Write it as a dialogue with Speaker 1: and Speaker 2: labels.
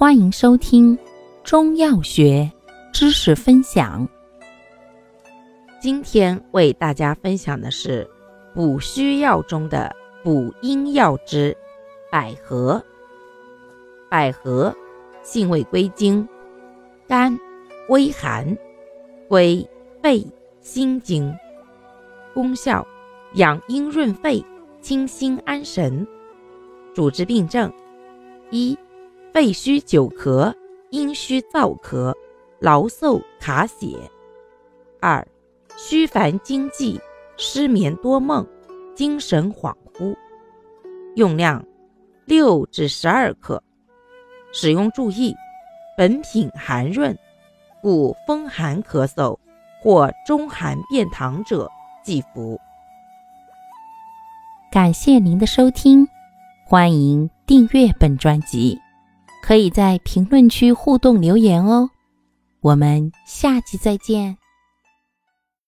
Speaker 1: 欢迎收听中药学知识分享。今天为大家分享的是补虚药中的补阴药之百合。百合性味归经：甘，微寒，归肺、心经。功效：养阴润肺，清心安神。主治病症：一。肺虚久咳、阴虚燥咳、劳嗽卡血；二、虚烦惊悸、失眠多梦、精神恍惚。用量六至十二克。使用注意：本品寒润，故风寒咳嗽或中寒便溏者忌服。感谢您的收听，欢迎订阅本专辑。可以在评论区互动留言哦，我们下期再见。